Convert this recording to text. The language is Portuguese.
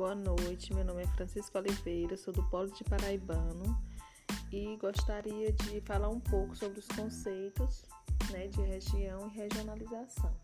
Boa noite, meu nome é Francisco Oliveira, sou do Polo de Paraibano e gostaria de falar um pouco sobre os conceitos né, de região e regionalização.